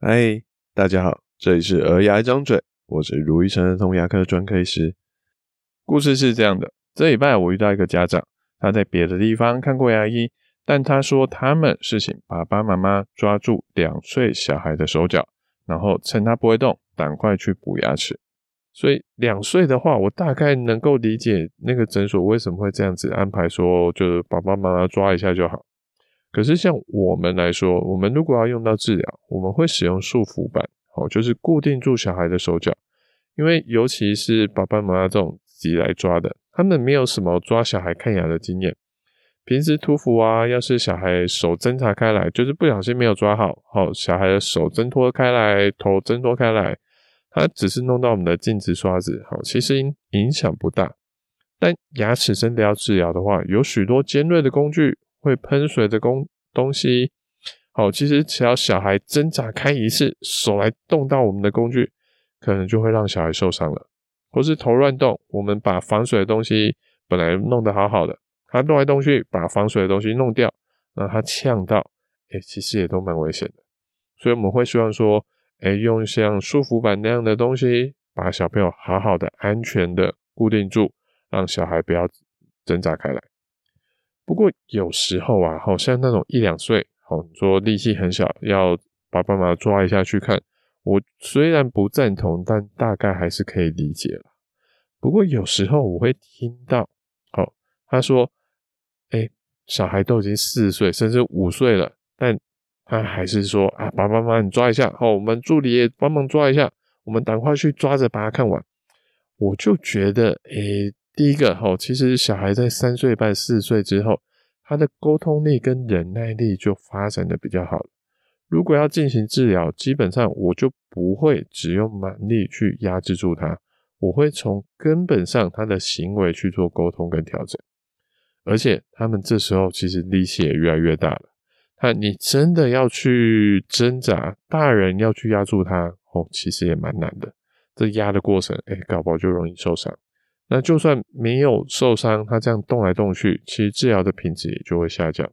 嗨，大家好，这里是儿牙一张嘴，我是如医生儿童牙科专科医师。故事是这样的，这礼拜我遇到一个家长，他在别的地方看过牙医，但他说他们是请爸爸妈妈抓住两岁小孩的手脚，然后趁他不会动，赶快去补牙齿。所以两岁的话，我大概能够理解那个诊所为什么会这样子安排，说就是爸爸妈妈抓一下就好。可是像我们来说，我们如果要用到治疗，我们会使用束缚板，哦，就是固定住小孩的手脚，因为尤其是爸爸妈妈这种自己来抓的，他们没有什么抓小孩看牙的经验。平时涂氟啊，要是小孩手挣扎开来，就是不小心没有抓好，好，小孩的手挣脱开来，头挣脱开来，他只是弄到我们的镜子刷子，好，其实影响不大。但牙齿真的要治疗的话，有许多尖锐的工具。会喷水的工东西，好，其实只要小孩挣扎开一次，手来动到我们的工具，可能就会让小孩受伤了，或是头乱动，我们把防水的东西本来弄得好好的，他动来动去，把防水的东西弄掉，让他呛到，哎、其实也都蛮危险的，所以我们会希望说，哎、用像束缚板那样的东西，把小朋友好好的、安全的固定住，让小孩不要挣扎开来。不过有时候啊，好像那种一两岁，好，你说力气很小，要爸爸妈妈抓一下去看。我虽然不赞同，但大概还是可以理解了。不过有时候我会听到，哦，他说，哎，小孩都已经四岁甚至五岁了，但他还是说啊，爸爸妈妈你抓一下，好，我们助理也帮忙抓一下，我们赶快去抓着把它看完。我就觉得，哎。第一个哦，其实小孩在三岁半、四岁之后，他的沟通力跟忍耐力就发展的比较好了。如果要进行治疗，基本上我就不会只用蛮力去压制住他，我会从根本上他的行为去做沟通跟调整。而且他们这时候其实力气也越来越大了，他你真的要去挣扎，大人要去压住他，哦，其实也蛮难的。这压的过程，哎，搞不好就容易受伤。那就算没有受伤，他这样动来动去，其实治疗的品质也就会下降。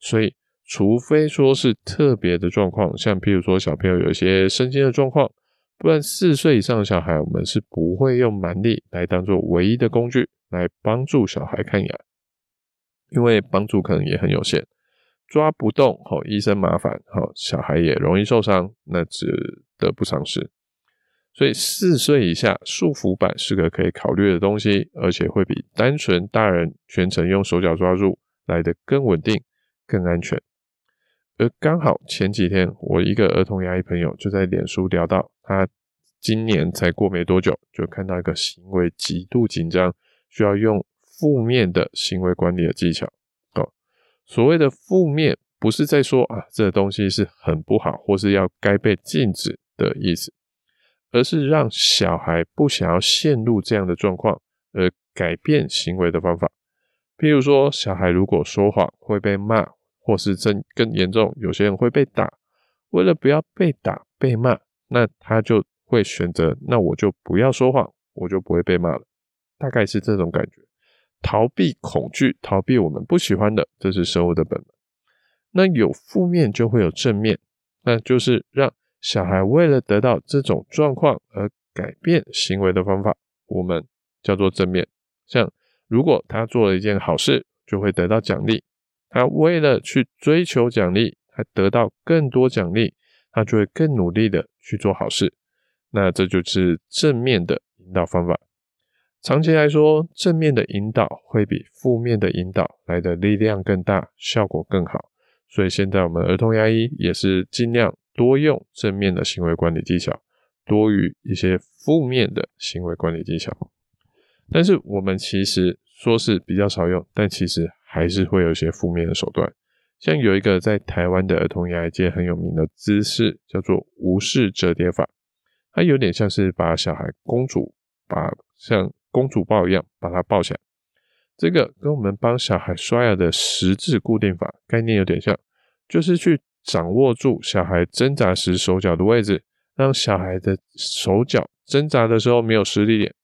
所以，除非说是特别的状况，像譬如说小朋友有一些身心的状况，不然四岁以上的小孩，我们是不会用蛮力来当做唯一的工具来帮助小孩看牙，因为帮助可能也很有限，抓不动，好，医生麻烦，好，小孩也容易受伤，那值得不偿失。所以四岁以下束缚板是个可以考虑的东西，而且会比单纯大人全程用手脚抓住来得更稳定、更安全。而刚好前几天，我一个儿童牙医朋友就在脸书聊到，他今年才过没多久，就看到一个行为极度紧张，需要用负面的行为管理的技巧。哦，所谓的负面，不是在说啊，这个东西是很不好，或是要该被禁止的意思。而是让小孩不想要陷入这样的状况，而改变行为的方法。譬如说，小孩如果说谎会被骂，或是更更严重，有些人会被打。为了不要被打、被骂，那他就会选择，那我就不要说谎，我就不会被骂了。大概是这种感觉，逃避恐惧，逃避我们不喜欢的，这是生物的本能。那有负面就会有正面，那就是让。小孩为了得到这种状况而改变行为的方法，我们叫做正面。像如果他做了一件好事，就会得到奖励。他为了去追求奖励，他得到更多奖励，他就会更努力的去做好事。那这就是正面的引导方法。长期来说，正面的引导会比负面的引导来的力量更大，效果更好。所以现在我们儿童牙医也是尽量。多用正面的行为管理技巧，多于一些负面的行为管理技巧。但是我们其实说是比较少用，但其实还是会有一些负面的手段。像有一个在台湾的儿童牙医界很有名的姿势，叫做无视折叠法。它有点像是把小孩公主，把像公主抱一样把它抱起来。这个跟我们帮小孩刷牙的十字固定法概念有点像，就是去。掌握住小孩挣扎时手脚的位置，让小孩的手脚挣扎的时候没有施力点，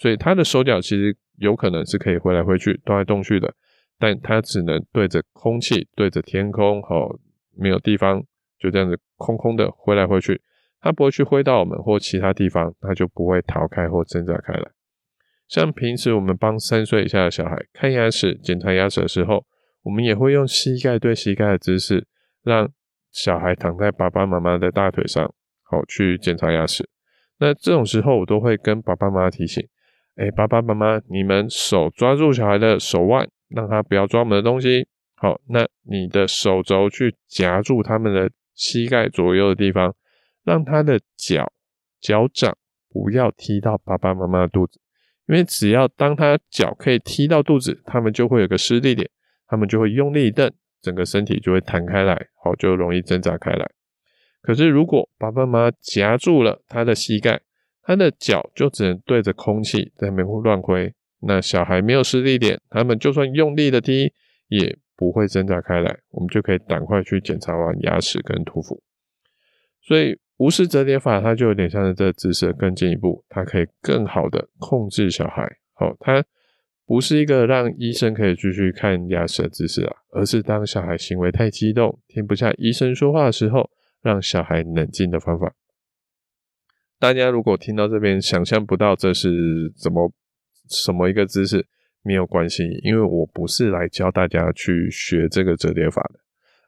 所以他的手脚其实有可能是可以挥来挥去、动来动去的，但他只能对着空气、对着天空，好，没有地方就这样子空空的挥来挥去，它不会去挥到我们或其他地方，它就不会逃开或挣扎开来。像平时我们帮三岁以下的小孩看牙齿、检查牙齿的时候，我们也会用膝盖对膝盖的姿势，让小孩躺在爸爸妈妈的大腿上，好去检查牙齿。那这种时候，我都会跟爸爸妈妈提醒：哎，爸爸妈妈，你们手抓住小孩的手腕，让他不要抓我们的东西。好，那你的手肘去夹住他们的膝盖左右的地方，让他的脚脚掌不要踢到爸爸妈妈的肚子。因为只要当他脚可以踢到肚子，他们就会有个施力点，他们就会用力一蹬，整个身体就会弹开来，好，就容易挣扎开来。可是如果爸爸妈妈夹住了他的膝盖，他的脚就只能对着空气在那边乱挥，那小孩没有施力点，他们就算用力的踢也不会挣扎开来，我们就可以赶快去检查完牙齿跟涂氟。所以。无视折叠法，它就有点像是这姿势更进一步，它可以更好的控制小孩。好，它不是一个让医生可以继续看牙齿的姿势啊，而是当小孩行为太激动，听不下医生说话的时候，让小孩冷静的方法。大家如果听到这边想象不到这是怎么什么一个姿势，没有关系，因为我不是来教大家去学这个折叠法的。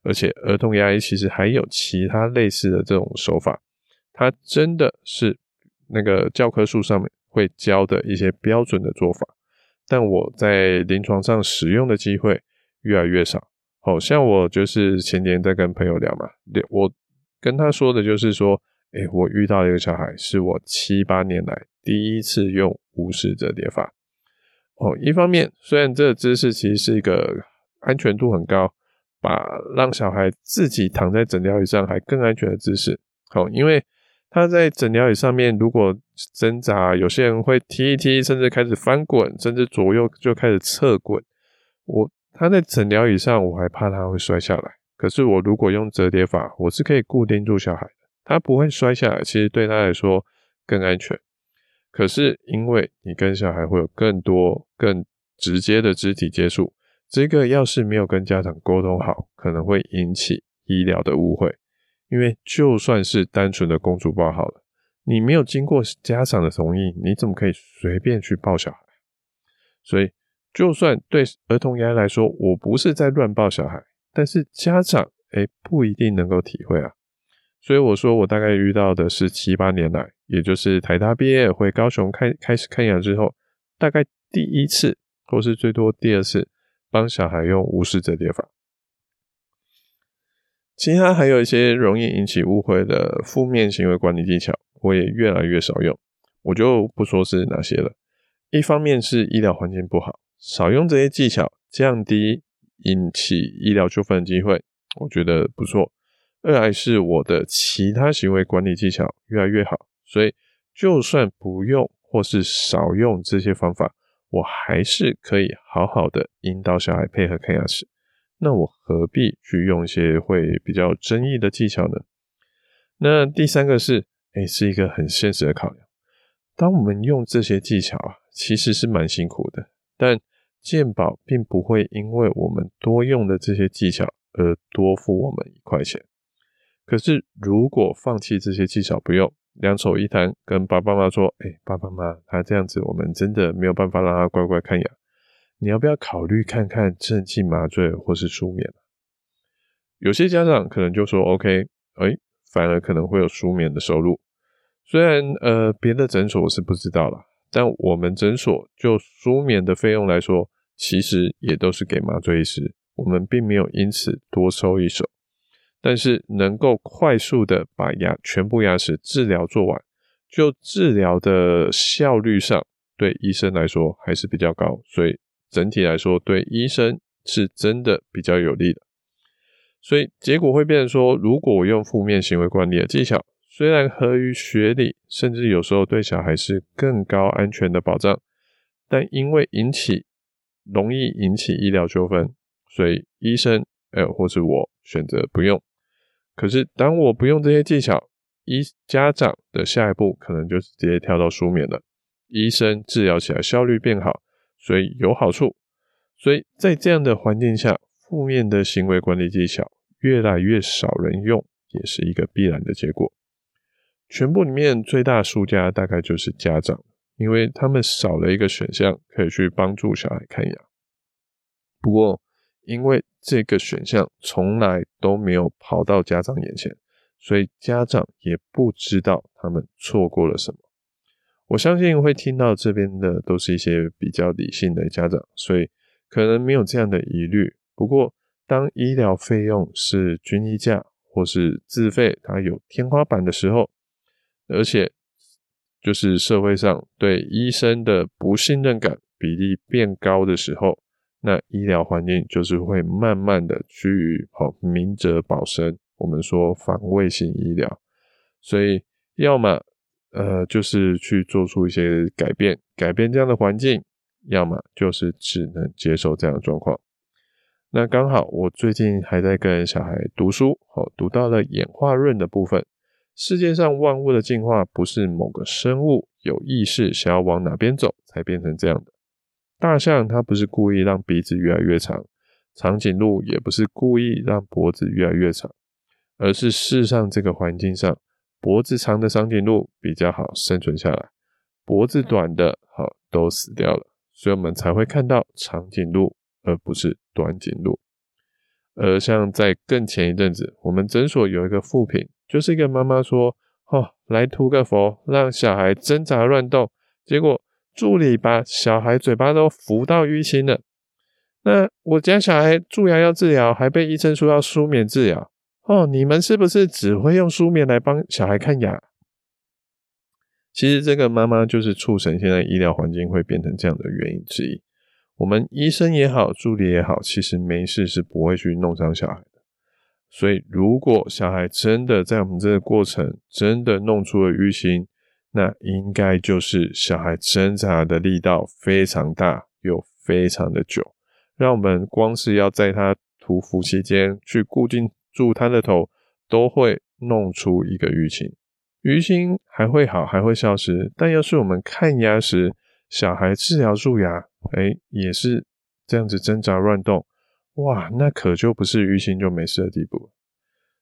而且儿童牙医其实还有其他类似的这种手法，它真的是那个教科书上面会教的一些标准的做法，但我在临床上使用的机会越来越少。好像我就是前天在跟朋友聊嘛，我跟他说的就是说，哎，我遇到一个小孩，是我七八年来第一次用无视折叠法。哦，一方面虽然这个姿势其实是一个安全度很高。把让小孩自己躺在诊疗椅上还更安全的姿势，好，因为他在诊疗椅上面如果挣扎，有些人会踢一踢，甚至开始翻滚，甚至左右就开始侧滚。我他在诊疗椅上，我还怕他会摔下来。可是我如果用折叠法，我是可以固定住小孩的，他不会摔下来，其实对他来说更安全。可是因为你跟小孩会有更多、更直接的肢体接触。这个要是没有跟家长沟通好，可能会引起医疗的误会。因为就算是单纯的公主抱好了，你没有经过家长的同意，你怎么可以随便去抱小孩？所以，就算对儿童牙来说，我不是在乱抱小孩，但是家长诶不一定能够体会啊。所以我说，我大概遇到的是七八年来，也就是台大毕业回高雄开开始看牙之后，大概第一次或是最多第二次。帮小孩用无视折叠法，其他还有一些容易引起误会的负面行为管理技巧，我也越来越少用，我就不说是哪些了。一方面是医疗环境不好，少用这些技巧，降低引起医疗纠纷的机会，我觉得不错。二来是我的其他行为管理技巧越来越好，所以就算不用或是少用这些方法。我还是可以好好的引导小孩配合看牙齿，那我何必去用一些会比较争议的技巧呢？那第三个是，哎，是一个很现实的考量。当我们用这些技巧啊，其实是蛮辛苦的，但健保并不会因为我们多用的这些技巧而多付我们一块钱。可是如果放弃这些技巧不用，两手一摊，跟爸爸妈妈说：“哎、爸爸妈妈，他这样子，我们真的没有办法让他乖乖看牙。你要不要考虑看看镇静麻醉或是舒眠？”有些家长可能就说：“OK，哎、反而可能会有舒眠的收入。虽然呃，别的诊所我是不知道啦，但我们诊所就舒眠的费用来说，其实也都是给麻醉医师，我们并没有因此多收一手。”但是能够快速的把牙全部牙齿治疗做完，就治疗的效率上，对医生来说还是比较高，所以整体来说对医生是真的比较有利的。所以结果会变成说，如果我用负面行为管理的技巧，虽然合于学理，甚至有时候对小孩是更高安全的保障，但因为引起容易引起医疗纠纷，所以医生呃或是我选择不用。可是，当我不用这些技巧，医家长的下一步可能就直接跳到书面了。医生治疗起来效率变好，所以有好处。所以在这样的环境下，负面的行为管理技巧越来越少人用，也是一个必然的结果。全部里面最大输家大概就是家长，因为他们少了一个选项可以去帮助小孩看牙。不过，因为这个选项从来都没有跑到家长眼前，所以家长也不知道他们错过了什么。我相信会听到这边的都是一些比较理性的家长，所以可能没有这样的疑虑。不过，当医疗费用是均一价或是自费，它有天花板的时候，而且就是社会上对医生的不信任感比例变高的时候，那医疗环境就是会慢慢的趋于好明哲保身。我们说防卫性医疗，所以要么呃就是去做出一些改变，改变这样的环境；要么就是只能接受这样的状况。那刚好我最近还在跟小孩读书，好读到了演化论的部分。世界上万物的进化不是某个生物有意识想要往哪边走才变成这样的。大象它不是故意让鼻子越来越长，长颈鹿也不是故意让脖子越来越长，而是世上这个环境上，脖子长的长颈鹿比较好生存下来，脖子短的好都死掉了，所以我们才会看到长颈鹿而不是短颈鹿。而像在更前一阵子，我们诊所有一个负评。就是一个妈妈说：“哦，来涂个佛，让小孩挣扎乱动。”结果助理把小孩嘴巴都扶到淤青了。那我家小孩蛀牙要治疗，还被医生说要舒眠治疗。哦，你们是不是只会用书面来帮小孩看牙？其实这个妈妈就是促成现在医疗环境会变成这样的原因之一。我们医生也好，助理也好，其实没事是不会去弄伤小孩的。所以，如果小孩真的在我们这个过程真的弄出了淤青，那应该就是小孩挣扎的力道非常大又非常的久，让我们光是要在他涂氟期间去固定住他的头，都会弄出一个淤青。淤青还会好，还会消失，但要是我们看牙时，小孩治疗蛀牙，哎，也是这样子挣扎乱动。哇，那可就不是淤青就没事的地步。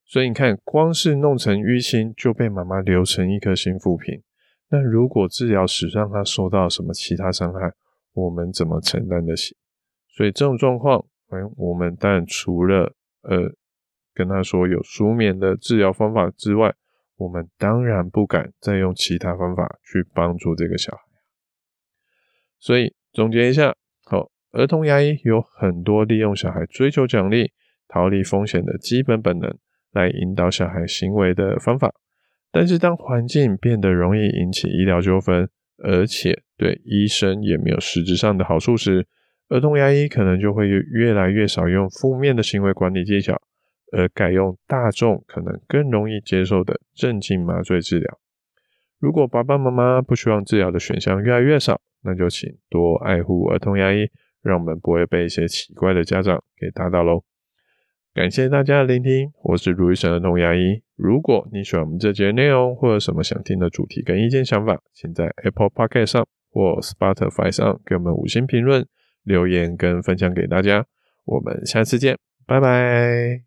所以你看，光是弄成淤青就被妈妈留成一颗心负评。那如果治疗时让他受到什么其他伤害，我们怎么承担得起？所以这种状况，嗯，我们当然除了呃跟他说有舒眠的治疗方法之外，我们当然不敢再用其他方法去帮助这个小孩。所以总结一下，好。儿童牙医有很多利用小孩追求奖励、逃离风险的基本本能来引导小孩行为的方法，但是当环境变得容易引起医疗纠纷，而且对医生也没有实质上的好处时，儿童牙医可能就会越来越少用负面的行为管理技巧，而改用大众可能更容易接受的镇静麻醉治疗。如果爸爸妈妈不希望治疗的选项越来越少，那就请多爱护儿童牙医。让我们不会被一些奇怪的家长给打倒喽。感谢大家的聆听，我是卢医生儿童牙医。如果你喜欢我们这节内容，或者什么想听的主题跟意见想法，请在 Apple Podcast 上或 Spotify 上给我们五星评论、留言跟分享给大家。我们下次见，拜拜。